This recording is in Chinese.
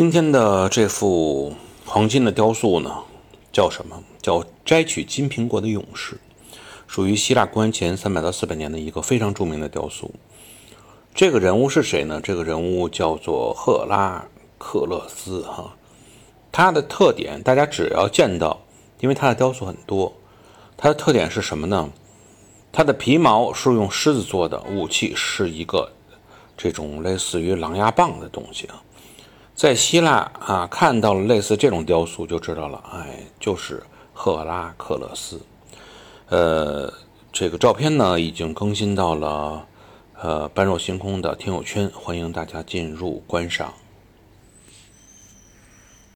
今天的这幅黄金的雕塑呢，叫什么？叫摘取金苹果的勇士，属于希腊公元前三百到四百年的一个非常著名的雕塑。这个人物是谁呢？这个人物叫做赫拉克勒斯哈。他的特点，大家只要见到，因为他的雕塑很多，他的特点是什么呢？他的皮毛是用狮子做的，武器是一个这种类似于狼牙棒的东西啊。在希腊啊，看到了类似这种雕塑，就知道了，哎，就是赫拉克勒斯。呃，这个照片呢，已经更新到了呃般若星空的听友圈，欢迎大家进入观赏。